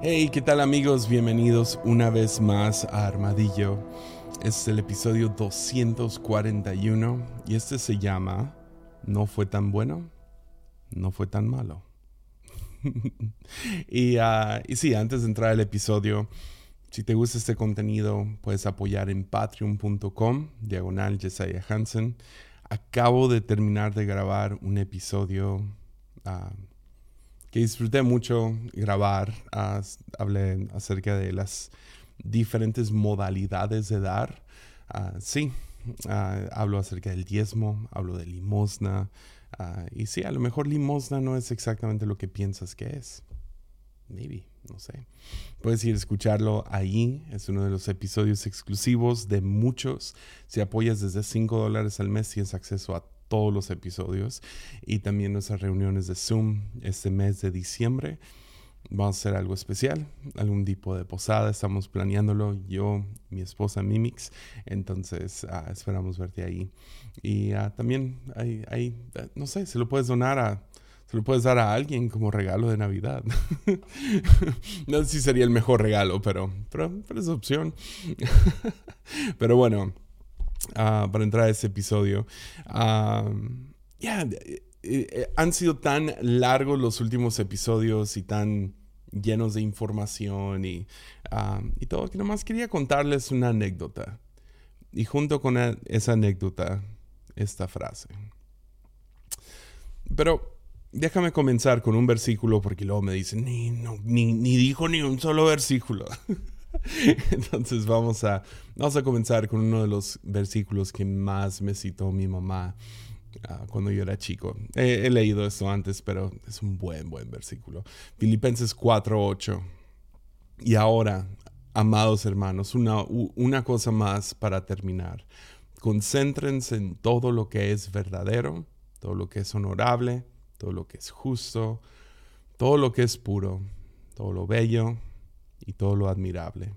Hey, ¿qué tal amigos? Bienvenidos una vez más a Armadillo. Este es el episodio 241 y este se llama No fue tan bueno, no fue tan malo. y, uh, y sí, antes de entrar al episodio, si te gusta este contenido, puedes apoyar en patreon.com, diagonal Jesiah Hansen. Acabo de terminar de grabar un episodio uh, que disfruté mucho grabar. Uh, hablé acerca de las diferentes modalidades de dar. sí, hablo acerca del diezmo, hablo de limosna. y sí, a lo mejor limosna no es exactamente lo que piensas que es. Maybe no sé. Puedes ir a escucharlo ahí. Es uno de los episodios exclusivos de muchos. Si apoyas desde 5 dólares al mes, tienes acceso a todos los episodios y también nuestras reuniones de Zoom este mes de diciembre. Vamos a hacer algo especial, algún tipo de posada. Estamos planeándolo yo, mi esposa Mimix. Entonces ah, esperamos verte ahí. Y ah, también hay, no sé, se lo puedes donar a se lo puedes dar a alguien como regalo de Navidad. no sé si sería el mejor regalo, pero, pero, es opción. pero bueno, ah, para entrar a este episodio, ya, eh, eh, han sido tan largos los últimos episodios y tan llenos de información y, ah, y todo que nomás quería contarles una anécdota. Y junto con esa anécdota, esta frase. Pero déjame comenzar con un versículo porque luego me dicen, ni, ni, dijo ni un solo versículo. Entonces vamos a, vamos a comenzar con uno de los versículos que más me citó mi mamá ah, cuando yo era chico. He, leído esto antes, pero es un buen, buen versículo. Filipenses 4:8. Y ahora, amados hermanos, una, una cosa más para terminar. Concéntrense en todo lo que es verdadero, todo lo que es honorable todo lo que es justo, todo lo que es puro, todo lo bello y todo lo admirable.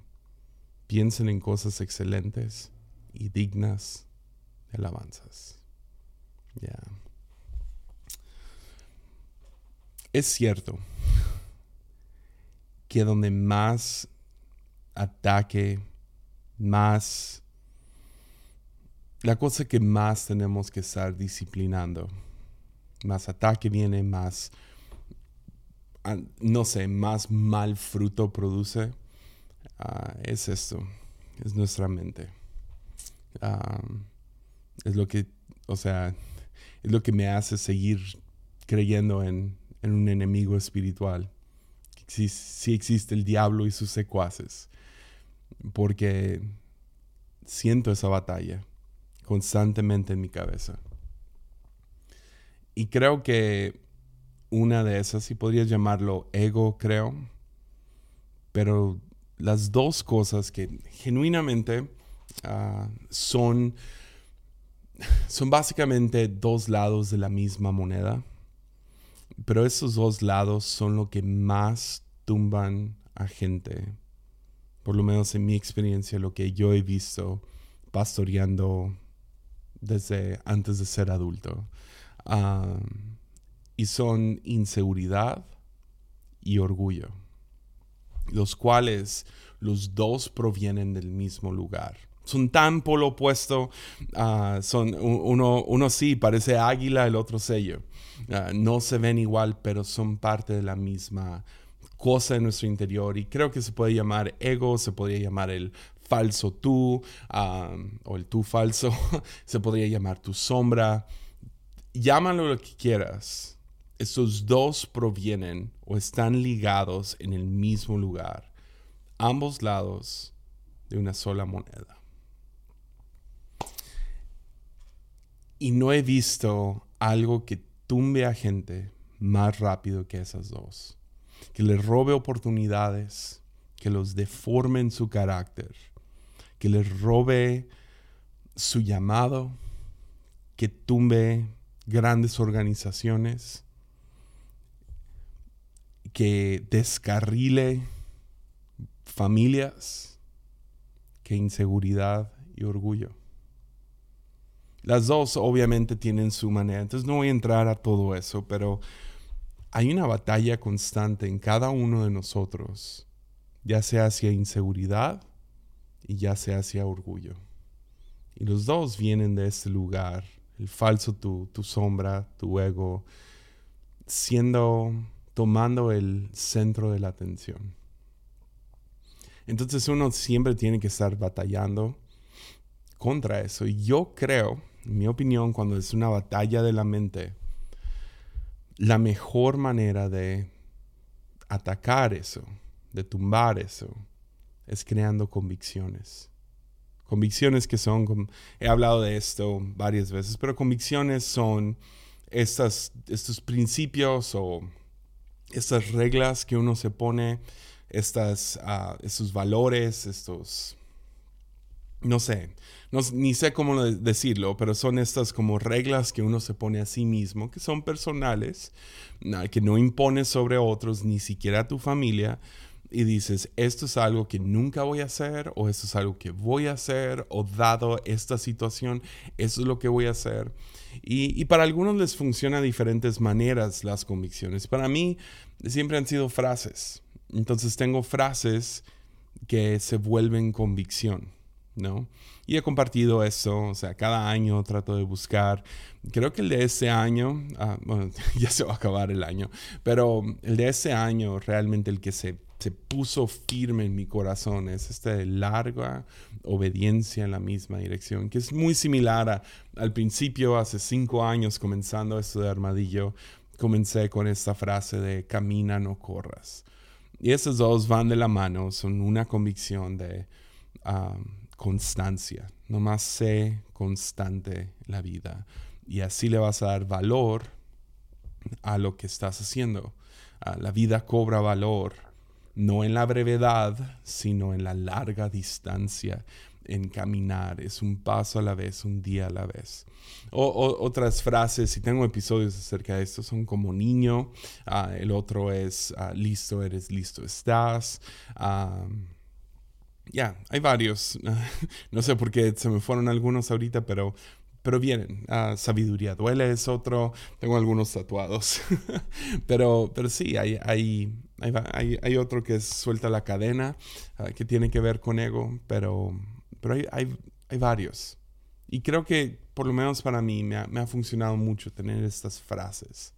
Piensen en cosas excelentes y dignas de alabanzas. Ya. Es cierto que donde más ataque, más... La cosa que más tenemos que estar disciplinando más ataque viene, más, no sé, más mal fruto produce, ah, es esto, es nuestra mente. es lo que, o sea, es lo que me hace seguir creyendo en, un enemigo espiritual. Si, si existe el diablo y sus secuaces. Porque siento esa batalla constantemente en mi cabeza. Y creo que una de esas, si podrías llamarlo ego, creo. Pero las dos cosas que genuinamente ah, son, son básicamente dos lados de la misma moneda. Pero esos dos lados son lo que más tumban a gente. Por lo menos en mi experiencia, lo que yo he visto pastoreando desde antes de ser adulto y son inseguridad y orgullo, los cuales los dos provienen del mismo lugar. Son tan polo opuesto, ah, son uno, uno sí parece águila, el otro sello. Ah, no se ven igual, pero son parte de la misma cosa en nuestro interior. Y creo que se puede llamar ego, se podría llamar el falso tú, o el tú falso, se podría llamar tu sombra llámalo lo que quieras, estos dos provienen o están ligados en el mismo lugar, ambos lados de una sola moneda. Y no he visto algo que tumbe a gente más rápido que esas dos, que les robe oportunidades, que los deforme en su carácter, que les robe su llamado, que tumbe grandes organizaciones, que descarrile familias, que inseguridad y orgullo. Las dos obviamente tienen su manera, entonces no voy a entrar a todo eso, pero hay una batalla constante en cada uno de nosotros ya sea hacia inseguridad y ya sea hacia orgullo. Y los dos vienen de este lugar, el falso tu, tu sombra, tu ego, siendo, tomando el centro de la atención. Entonces uno siempre tiene que estar batallando contra eso. Y yo creo, en mi opinión, cuando es una batalla de la mente, la mejor manera de atacar eso, de tumbar eso, es creando convicciones. Convicciones que son, he hablado de esto varias veces, pero convicciones son estas, estos principios o estas reglas que uno se pone, estos valores, estos, no sé, no, ni sé cómo decirlo, pero son estas como reglas que uno se pone a sí mismo, que son personales, que no impones sobre otros, ni siquiera a tu familia, y dices, esto es algo que nunca voy a hacer o esto es algo que voy a hacer o dado esta situación, eso es lo que voy a hacer. Y, para algunos les funciona de diferentes maneras las convicciones. Para mí siempre han sido frases. Entonces tengo frases que se vuelven convicción, ¿no? Y he compartido eso, o sea, cada año trato de buscar, creo que el de este año, ah, bueno, ya se va a acabar el año, pero el de este año realmente el que se se puso firme en mi corazón es esta larga obediencia en la misma dirección, que es muy similar al principio, hace cinco años comenzando esto de armadillo, comencé con esta frase de camina, no corras. Y esos dos van de la mano, son una convicción de um, constancia, nomás sé constante la vida y así le vas a dar valor a lo que estás haciendo. Ah, la vida cobra valor no en la brevedad, sino en la larga distancia en caminar, es un paso a la vez, un día a la vez. O, otras frases, si tengo episodios acerca de esto, son como niño, ah, el otro es ah, listo, eres listo, estás. Ah, ya, hay varios. no sé por qué se me fueron algunos ahorita, pero, pero vienen. sabiduría duele es otro. Tengo algunos tatuados. pero, pero sí, hay, hay, hay, otro que suelta la cadena, ah, que tiene que ver con ego, pero, pero hay, varios. Y creo que, por lo menos para mí, me ha, funcionado mucho tener estas frases.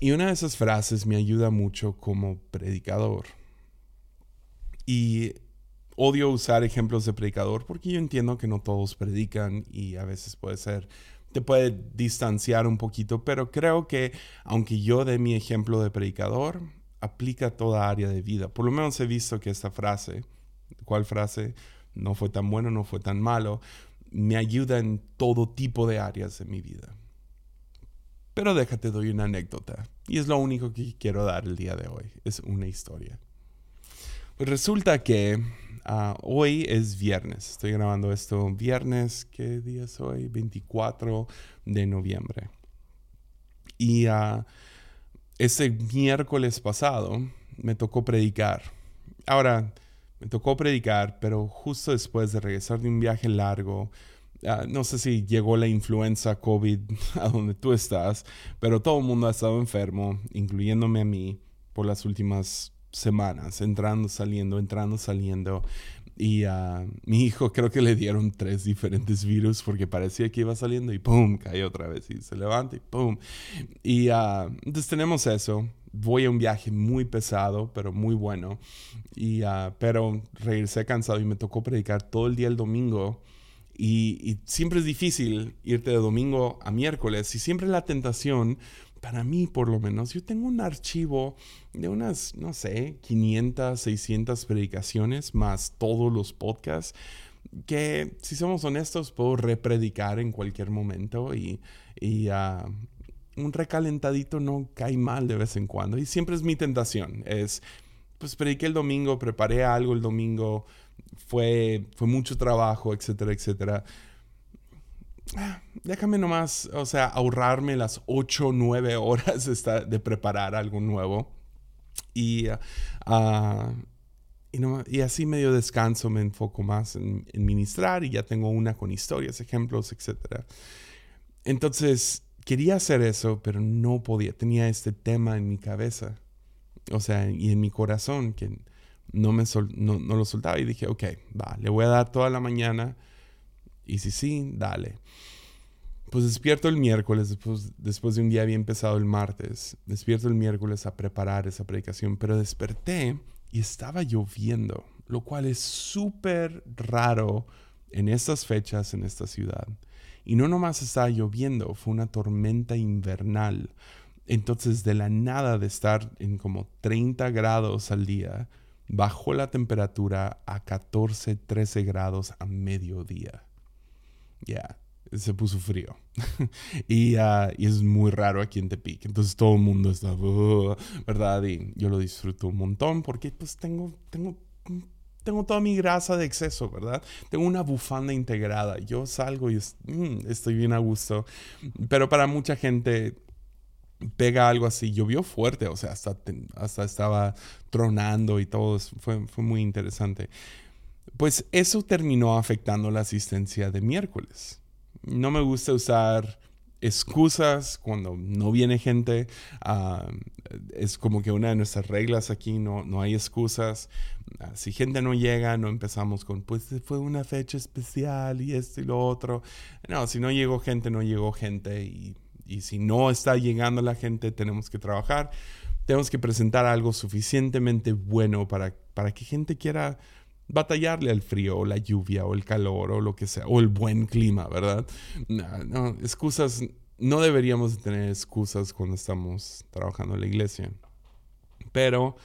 Y una de esas frases me ayuda mucho como predicador. Y odio usar ejemplos de predicador porque yo entiendo que no todos predican y a veces puede ser, te puede distanciar un poquito, pero creo que aunque yo dé mi ejemplo de predicador, aplica a toda área de vida. Por lo menos he visto que esta frase, ¿cuál frase? No fue tan bueno, no fue tan malo, me ayuda en todo tipo de áreas de mi vida. Pero déjate, doy una anécdota. Y es lo único que quiero dar el día de hoy. Es una historia. Pues resulta que ah, hoy es viernes. Estoy grabando esto viernes. ¿Qué día es hoy? 24 de noviembre. Y uh, ese miércoles pasado me tocó predicar. Ahora, me tocó predicar, pero justo después de regresar de un viaje largo, ah, no sé si llegó la influenza COVID a donde tú estás, pero todo el mundo ha estado enfermo, incluyéndome a mí, por las últimas semanas, entrando, saliendo, entrando, saliendo. Y a mi hijo creo que le dieron tres diferentes virus porque parecía que iba saliendo y ¡pum! cae otra vez y se levanta y ¡pum! Y uh, entonces tenemos eso. Voy a un viaje muy pesado, pero muy bueno. Y, uh, pero regresé cansado y me tocó predicar todo el día el domingo. Y, y siempre es difícil irte de domingo a miércoles y siempre la tentación para mí por lo menos, yo tengo un archivo de unas, no sé, 500, 600 predicaciones más todos los podcasts que, si somos honestos, puedo repredicar en cualquier momento y, y ah, un recalentadito no cae mal de vez en cuando. Y siempre es mi tentación, es, pues prediqué el domingo, preparé algo el domingo, fue, fue mucho trabajo, etcétera, etcétera déjame nomás, o sea, ahorrarme las 8 o 9 horas de preparar algo nuevo. Y, ah, y, así medio descanso me enfoco más en, en, ministrar y ya tengo una con historias, ejemplos, etc. Entonces, quería hacer eso, pero no podía. Tenía este tema en mi cabeza, o sea, y en mi corazón, que no, me no, no, lo soltaba y dije, ok, va, le voy a dar toda la mañana y si sí, dale. Pues despierto el miércoles, después, después de un día bien pesado el martes, despierto el miércoles a preparar esa predicación, pero desperté y estaba lloviendo, lo cual es súper raro en estas fechas en esta ciudad. Y no nomás estaba lloviendo, fue una tormenta invernal. Entonces de la nada de estar en como 30 grados al día, bajó la temperatura a 14, 13 grados a mediodía. Ya, se puso frío. Ah, y, es muy raro aquí en Tepic. Entonces todo el mundo está, ¿verdad? Y yo lo disfruto un montón porque pues tengo, tengo, tengo toda mi grasa de exceso, ¿verdad? Tengo una bufanda integrada. Yo salgo y mm, estoy bien a gusto. Pero para mucha gente pega algo así. Llovió fuerte, o sea, hasta, hasta estaba tronando y todo. Fue, fue muy interesante. Pues eso terminó afectando la asistencia de miércoles. No me gusta usar excusas cuando no viene gente. Es como que una de nuestras reglas aquí, no, no hay excusas. Ah, si gente no llega, no empezamos con, pues fue una fecha especial y esto y lo otro. No, si no llegó gente, no llegó gente y y si no está llegando la gente, tenemos que trabajar. Tenemos que presentar algo suficientemente bueno para, para que gente quiera batallarle al frío o la lluvia o el calor o lo que sea, o el buen clima, ¿verdad? No, excusas, no deberíamos tener excusas cuando estamos trabajando en la iglesia. Pero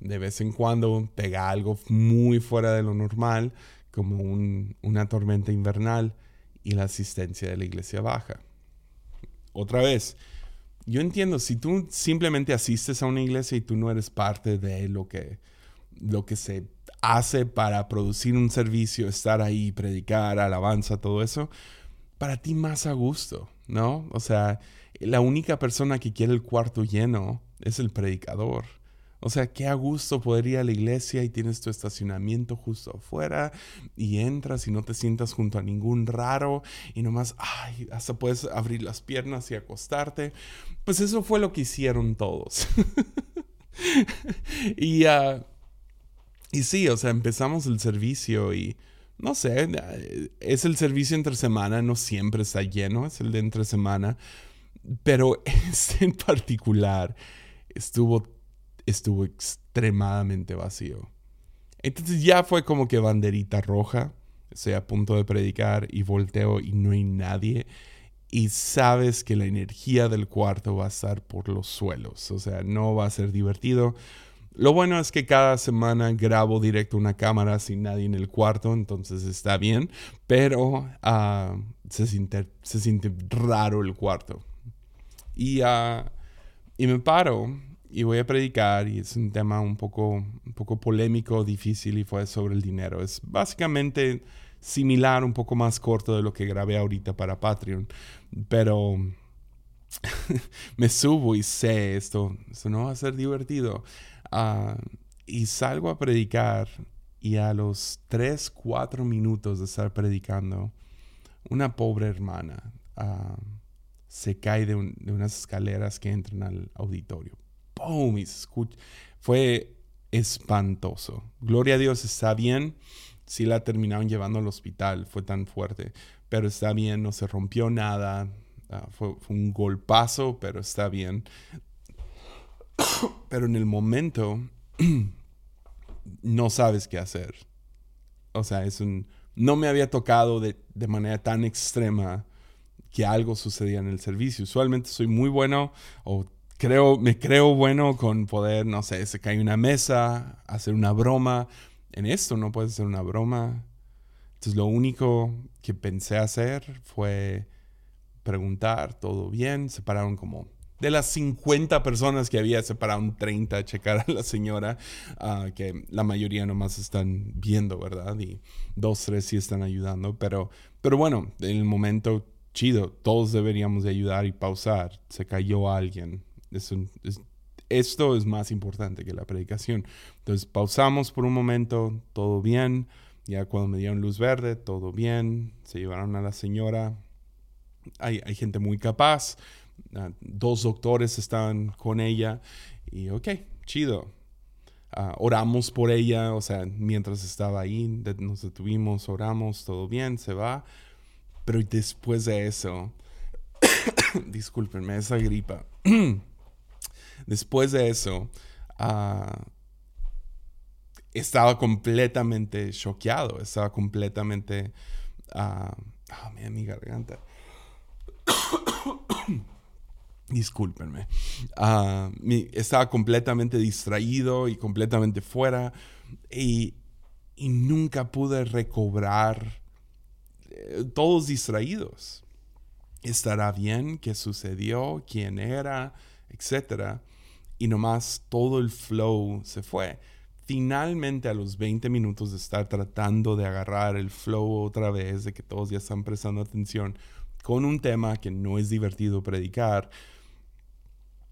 de vez en cuando pega algo muy fuera de lo normal, como una tormenta invernal, y la asistencia de la iglesia baja otra vez, yo entiendo, si tú simplemente asistes a una iglesia y tú no eres parte de lo que, lo que se hace para producir un servicio, estar ahí, predicar, alabanza, todo eso, para ti más a gusto, ¿no? O sea, la única persona que quiere el cuarto lleno es el predicador. O sea, qué a gusto poder ir a la iglesia y tienes tu estacionamiento justo afuera y entras y no te sientas junto a ningún raro y nomás, ay, hasta puedes abrir las piernas y acostarte. Pues eso fue lo que hicieron todos. y, uh, y sí, o sea, empezamos el servicio y no sé, es el servicio entre semana, no siempre está lleno, es el de entre semana, pero este en particular estuvo estuvo extremadamente vacío. Entonces ya fue como que banderita roja, estoy a punto de predicar y volteo y no hay nadie. Y sabes que la energía del cuarto va a estar por los suelos, o sea, no va a ser divertido. Lo bueno es que cada semana grabo directo una cámara sin nadie en el cuarto, entonces está bien, pero ah, se, siente, se siente raro el cuarto. Y, uh, y me paro y voy a predicar y es un tema un poco, un poco polémico, difícil y fue sobre el dinero. Es básicamente similar, un poco más corto de lo que grabé ahorita para Patreon, pero me subo y sé esto, esto no va a ser divertido. Ah, y salgo a predicar y a los 3, 4 minutos de estar predicando, una pobre hermana ah, se cae de unas escaleras que entran al auditorio ¡pum! Y Fue espantoso. Gloria a Dios, está bien. Sí la terminaron llevando al hospital, fue tan fuerte. Pero está bien, no se rompió nada. Ah, fue, un golpazo, pero está bien. Pero en el momento no sabes qué hacer. O sea, es un... No me había tocado de, de manera tan extrema que algo sucedía en el servicio. Usualmente soy muy bueno o creo, me creo bueno con poder, no sé, se cae una mesa, hacer una broma. En esto no puedes hacer una broma. Entonces lo único que pensé hacer fue preguntar, ¿todo bien? Separaron como... De las 50 personas que había, separaron 30 a checar a la señora, ah, que la mayoría nomás están viendo, ¿verdad? Y dos, tres sí están ayudando. Pero, pero bueno, en el momento chido, todos deberíamos de ayudar y pausar. Se cayó alguien, esto es más importante que la predicación. Entonces pausamos por un momento, todo bien. Ya cuando me dieron luz verde, todo bien. Se llevaron a la señora. Hay, hay gente muy capaz. Ah, dos doctores estaban con ella. Y ok, chido. Ah, oramos por ella, o sea, mientras estaba ahí, nos detuvimos, oramos, todo bien, se va. Pero después de eso, discúlpenme, esa gripa. después de eso, uh, estaba completamente choqueado, estaba completamente... Uh, oh, mi garganta. Discúlpenme. Uh, estaba completamente distraído y completamente fuera y, y nunca pude recobrar eh, todos distraídos. ¿Estará bien? ¿Qué sucedió? ¿Quién era? Etcétera. Y nomás todo el flow se fue finalmente a los 20 minutos de estar tratando de agarrar el flow otra vez, de que todos ya están prestando atención con un tema que no es divertido predicar,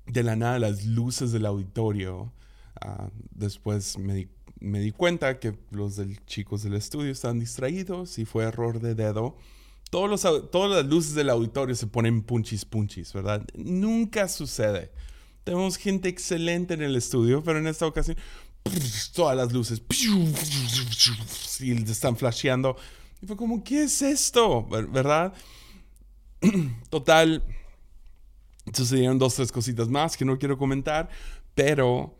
de la nada las luces del auditorio, uh, después me di, cuenta que los del, chicos del estudio están distraídos y fue error de dedo. Todos los, todas las luces del auditorio se ponen punchis punchis, ¿verdad? Nunca sucede. Tenemos gente excelente en el estudio, pero en esta ocasión todas las luces y están flasheando. Y fue como, ¿qué es esto? ¿Verdad? Total, sucedieron dos, tres cositas más que no quiero comentar, pero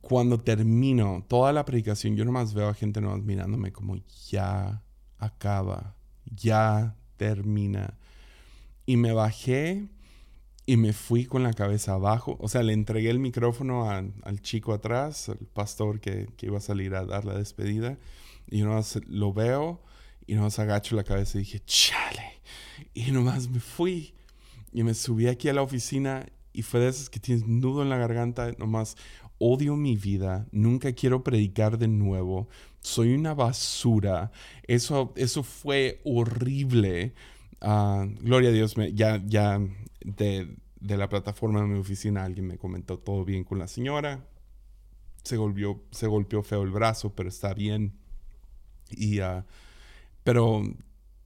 cuando termino toda la predicación, yo nomás veo a gente nomás mirándome como, ya acaba, ya termina. Y me bajé y me fui con la cabeza abajo. O sea, le entregué el micrófono al chico atrás, al pastor que, iba a salir a dar la despedida. Y yo nomás lo veo y nomás agacho la cabeza y dije, chale. Y nomás me fui. Y me subí aquí a la oficina y fue de esas que tienes nudo en la garganta. Nomás odio mi vida. Nunca quiero predicar de nuevo. Soy una basura. Eso, eso fue horrible. Ah, gloria a Dios, me, ya, ya de, la plataforma de mi oficina alguien me comentó todo bien con la señora. Se, golpeó, se golpeó feo el brazo, pero está bien. Y, uh, pero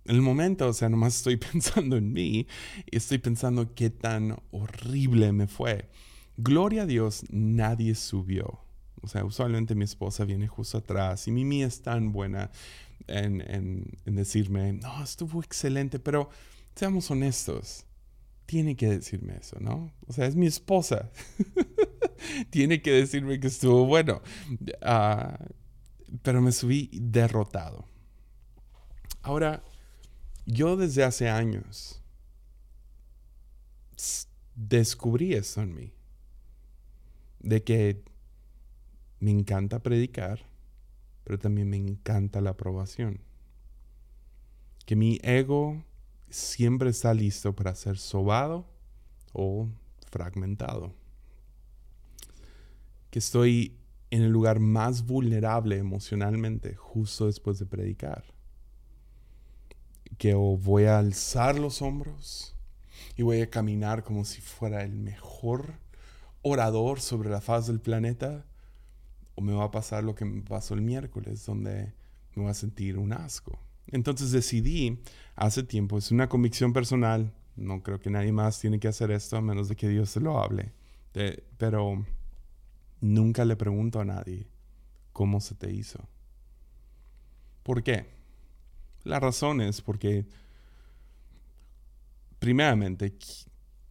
en el momento, o sea, nomás estoy pensando en mí y estoy pensando qué tan horrible me fue. Gloria a Dios, nadie subió. O sea, usualmente mi esposa viene justo atrás y Mimi es tan buena en, en decirme, no, estuvo excelente, pero seamos honestos tiene que decirme eso, ¿no? O sea, es mi esposa. tiene que decirme que estuvo bueno. Ah, pero me subí derrotado. Ahora, yo desde hace años descubrí eso en mí. De que me encanta predicar, pero también me encanta la aprobación. Que mi ego siempre está listo para ser sobado o fragmentado. Que estoy en el lugar más vulnerable emocionalmente justo después de predicar. Que voy a alzar los hombros y voy a caminar como si fuera el mejor orador sobre la faz del planeta, o me va a pasar lo que me pasó el miércoles, donde me voy a sentir un asco. Entonces decidí hace tiempo, es una convicción personal, no creo que nadie más tiene que hacer esto a menos de que Dios se lo hable, pero nunca le pregunto a nadie cómo se te hizo. ¿Por qué? La razón es porque, primeramente,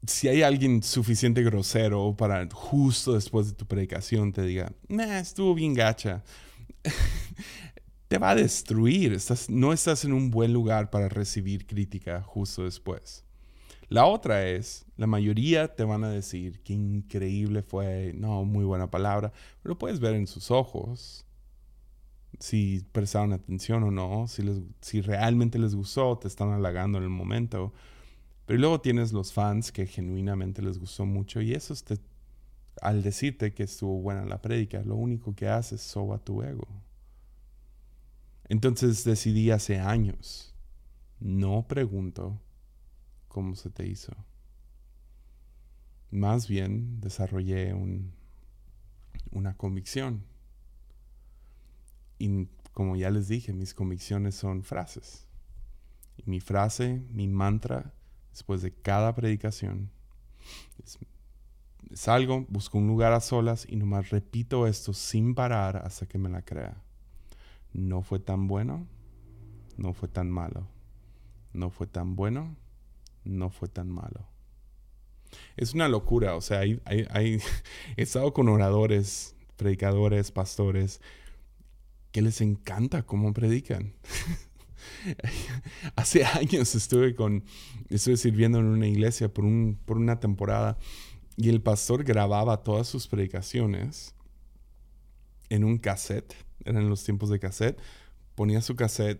si hay alguien suficiente grosero para justo después de tu predicación te diga, nah, estuvo bien gacha, te va a destruir. Estás, no estás en un buen lugar para recibir crítica justo después. La otra es, la mayoría te van a decir que increíble fue, no, muy buena palabra, pero puedes ver en sus ojos si prestaron atención o no, si, si realmente les gustó, te están halagando en el momento. Pero luego tienes los fans que genuinamente les gustó mucho y eso te, al decirte que estuvo buena la prédica, lo único que hace es soba tu ego. Entonces decidí hace años, no pregunto cómo se te hizo. Más bien desarrollé una convicción. Y como ya les dije, mis convicciones son frases. Y mi frase, mi mantra, después de cada predicación, Salgo, busco un lugar a solas y nomás repito esto sin parar hasta que me la crea. No fue tan bueno, no fue tan malo. No fue tan bueno, no fue tan malo. Es una locura, o sea, hay, he estado con oradores, predicadores, pastores, que les encanta cómo predican. Hace años estuve con, estuve sirviendo en una iglesia por, un, por una temporada y el pastor grababa todas sus predicaciones en un cassette, eran los tiempos de cassette, ponía su cassette,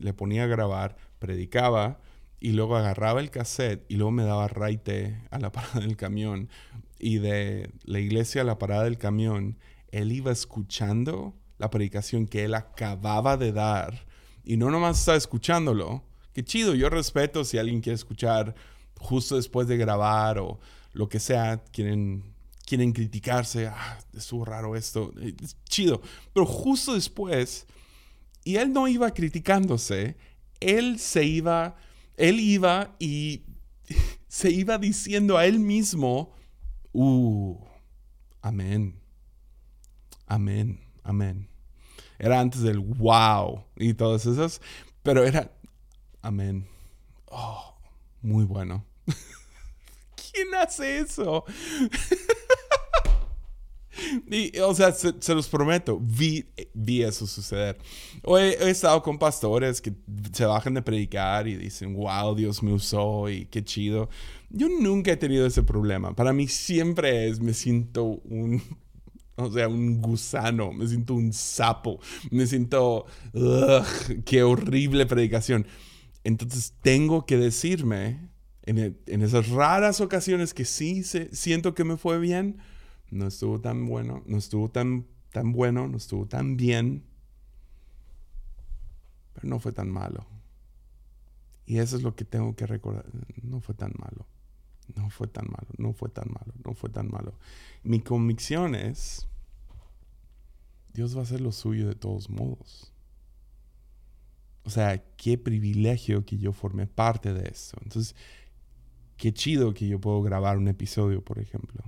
le ponía a grabar, predicaba y luego agarraba el cassette y luego me daba raite a la parada del camión y de la iglesia a la parada del camión, él iba escuchando la predicación que él acababa de dar y no nomás estaba escuchándolo. Qué chido, yo respeto si alguien quiere escuchar justo después de grabar o lo que sea, quieren, quieren criticarse, ah, estuvo raro esto, es chido. Pero justo después, y él no iba criticándose, él se iba, él iba y se iba diciendo a él mismo, uh, amén, amén, amén. Era antes del wow y todas esas, pero era amén. Oh, muy bueno. ¿Quién hace eso? Y, o sea, se, los prometo, vi, vi eso suceder. O he, estado con pastores que se bajan de predicar y dicen, wow, Dios me usó y qué chido. Yo nunca he tenido ese problema. Para mí siempre es, me siento un o sea, un gusano, me siento un sapo, me siento, qué horrible predicación. Entonces tengo que decirme, en, esas raras ocasiones que sí se, siento que me fue bien, no estuvo tan bueno, no estuvo tan, tan bueno, no estuvo tan bien, pero no fue tan malo. Y eso es lo que tengo que recordar, no fue tan malo. No fue tan malo, no fue tan malo, no fue tan malo. Mi convicción es, Dios va a hacer lo suyo de todos modos. O sea, qué privilegio que yo formé parte de eso. Entonces, qué chido que yo puedo grabar un episodio, por ejemplo.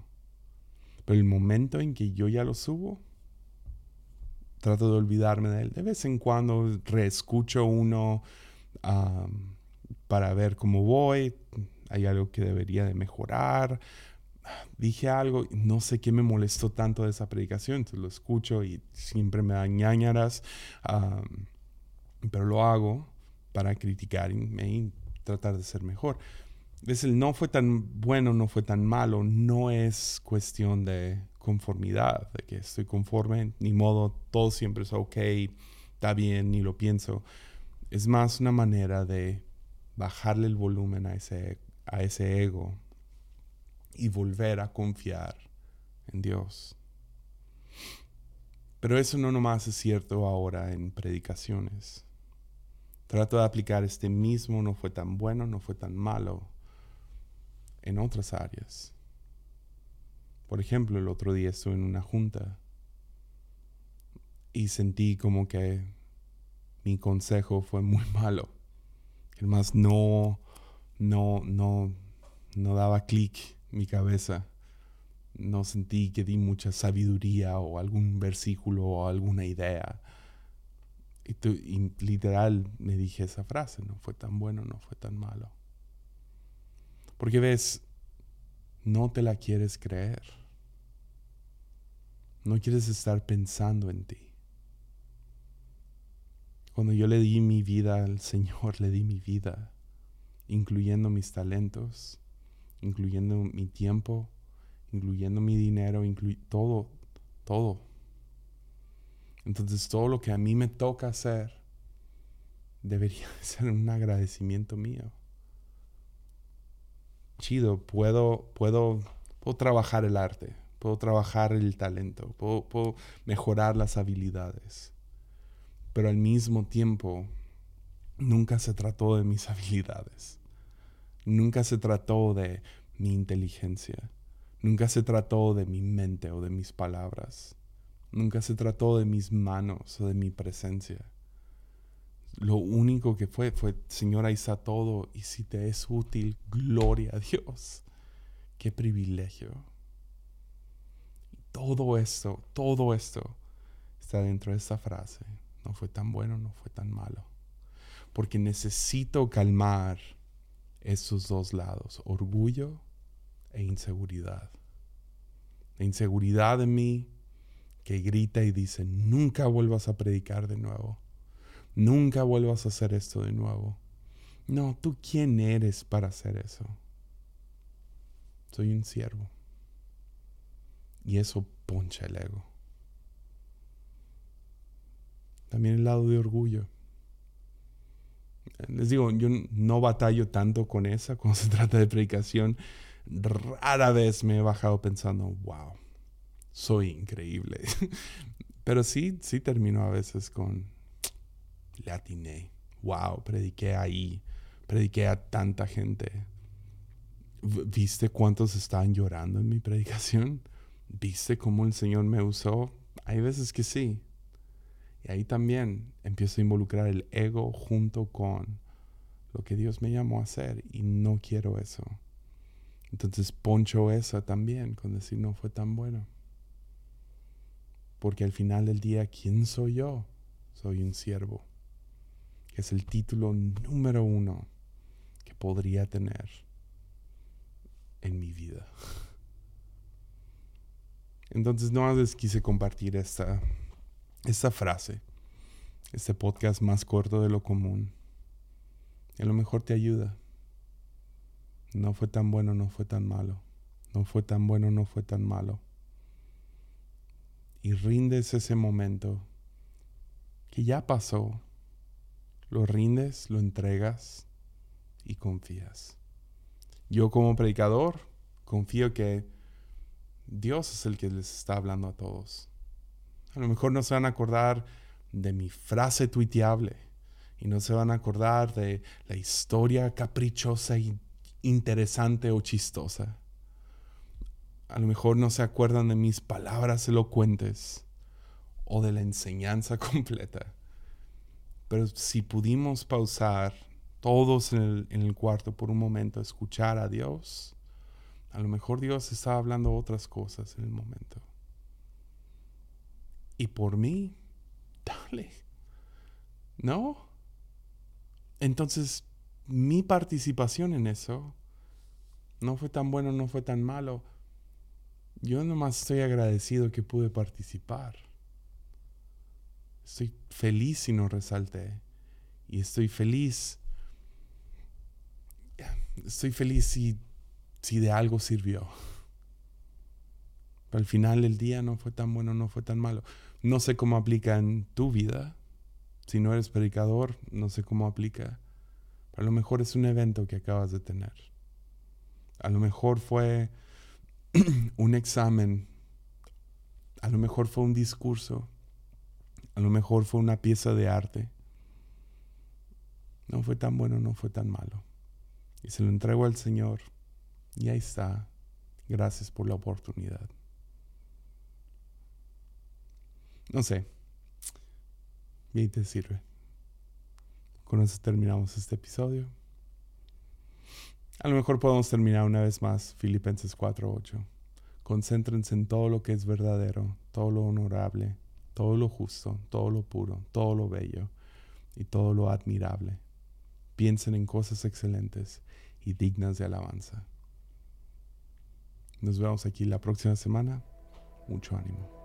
Pero el momento en que yo ya lo subo, trato de olvidarme de él. De vez en cuando reescucho uno para ver cómo voy, hay algo que debería de mejorar. Dije algo, no sé qué me molestó tanto de esa predicación, entonces lo escucho y siempre me da ñañaras, pero lo hago para criticar y, tratar de ser mejor. Es el no fue tan bueno, no fue tan malo, no es cuestión de conformidad, de que estoy conforme, ni modo, todo siempre es ok, está bien, ni lo pienso. Es más una manera de bajarle el volumen a ese a ese ego y volver a confiar en Dios. Pero eso no nomás es cierto ahora en predicaciones. Trato de aplicar este mismo, no fue tan bueno, no fue tan malo, en otras áreas. Por ejemplo, el otro día estuve en una junta y sentí como que mi consejo fue muy malo. El no no, no, no daba clic mi cabeza. No sentí que di mucha sabiduría o algún versículo o alguna idea. Y, literal me dije esa frase, no fue tan bueno, no fue tan malo. Porque ves, no te la quieres creer. No quieres estar pensando en ti. Cuando yo le di mi vida al Señor, le di mi vida incluyendo mis talentos, incluyendo mi tiempo, incluyendo mi dinero, todo, todo. Entonces todo lo que a mí me toca hacer debería ser un agradecimiento mío. Chido, puedo, puedo, puedo trabajar el arte, puedo trabajar el talento, puedo, puedo mejorar las habilidades. Pero al mismo tiempo nunca se trató de mis habilidades. Nunca se trató de mi inteligencia. Nunca se trató de mi mente o de mis palabras. Nunca se trató de mis manos o de mi presencia. Lo único que fue fue, Señor, ahí está todo y si te es útil, gloria a Dios. Qué privilegio. todo esto, todo esto está dentro de esta frase. No fue tan bueno, no fue tan malo. Porque necesito calmar esos dos lados, orgullo e inseguridad. La inseguridad en mí que grita y dice, nunca vuelvas a predicar de nuevo. Nunca vuelvas a hacer esto de nuevo. No, tú quién eres para hacer eso. Soy un siervo. Y eso poncha el ego. También el lado de orgullo. Les digo, yo no batallo tanto con esa cuando se trata de predicación. Rara vez me he bajado pensando, wow, soy increíble. Pero sí, sí termino a veces con, le Wow, prediqué ahí, prediqué a tanta gente. ¿Viste cuántos estaban llorando en mi predicación? ¿Viste cómo el Señor me usó? Hay veces que sí. Y ahí también empiezo a involucrar el ego junto con lo que Dios me llamó a hacer y no quiero eso. Entonces poncho eso también con decir no fue tan bueno. Porque al final del día, ¿quién soy yo? Soy un siervo que es el título número uno que podría tener en mi vida. Entonces no les quise compartir esta, esta frase, este podcast más corto de lo común. a lo mejor te ayuda. No fue tan bueno, no fue tan malo. No fue tan bueno, no fue tan malo. Y rindes ese momento que ya pasó, lo rindes, lo entregas y confías. Yo como predicador confío que Dios es el que les está hablando a todos. A lo mejor no se van a acordar de mi frase tuiteable y no se van a acordar de la historia caprichosa y interesante o chistosa. A lo mejor no se acuerdan de mis palabras elocuentes o de la enseñanza completa. Pero si pudimos pausar todos en el, cuarto por un momento, escuchar a Dios, a lo mejor Dios está hablando otras cosas en el momento. Y por mí, dale. ¿No? Entonces, mi participación en eso no fue tan bueno, no fue tan malo. Yo nomás estoy agradecido que pude participar. Estoy feliz si no resalté. Y estoy feliz. Estoy feliz si, si de algo sirvió. Al final del día no fue tan bueno, no fue tan malo. No sé cómo aplica en tu vida. Si no eres predicador, no sé cómo aplica. Pero a lo mejor es un evento que acabas de tener. A lo mejor fue un examen. A lo mejor fue un discurso. A lo mejor fue una pieza de arte. No fue tan bueno, no fue tan malo. Y se lo entrego al Señor. Y ahí está. Gracias por la oportunidad. No sé. Bien te sirve. Con eso terminamos este episodio. A lo mejor podemos terminar una vez más Filipenses 4:8. Concéntrense en todo lo que es verdadero, todo lo honorable todo lo justo, todo lo puro, todo lo bello y todo lo admirable. Piensen en cosas excelentes y dignas de alabanza. Nos vemos aquí la próxima semana. Mucho ánimo.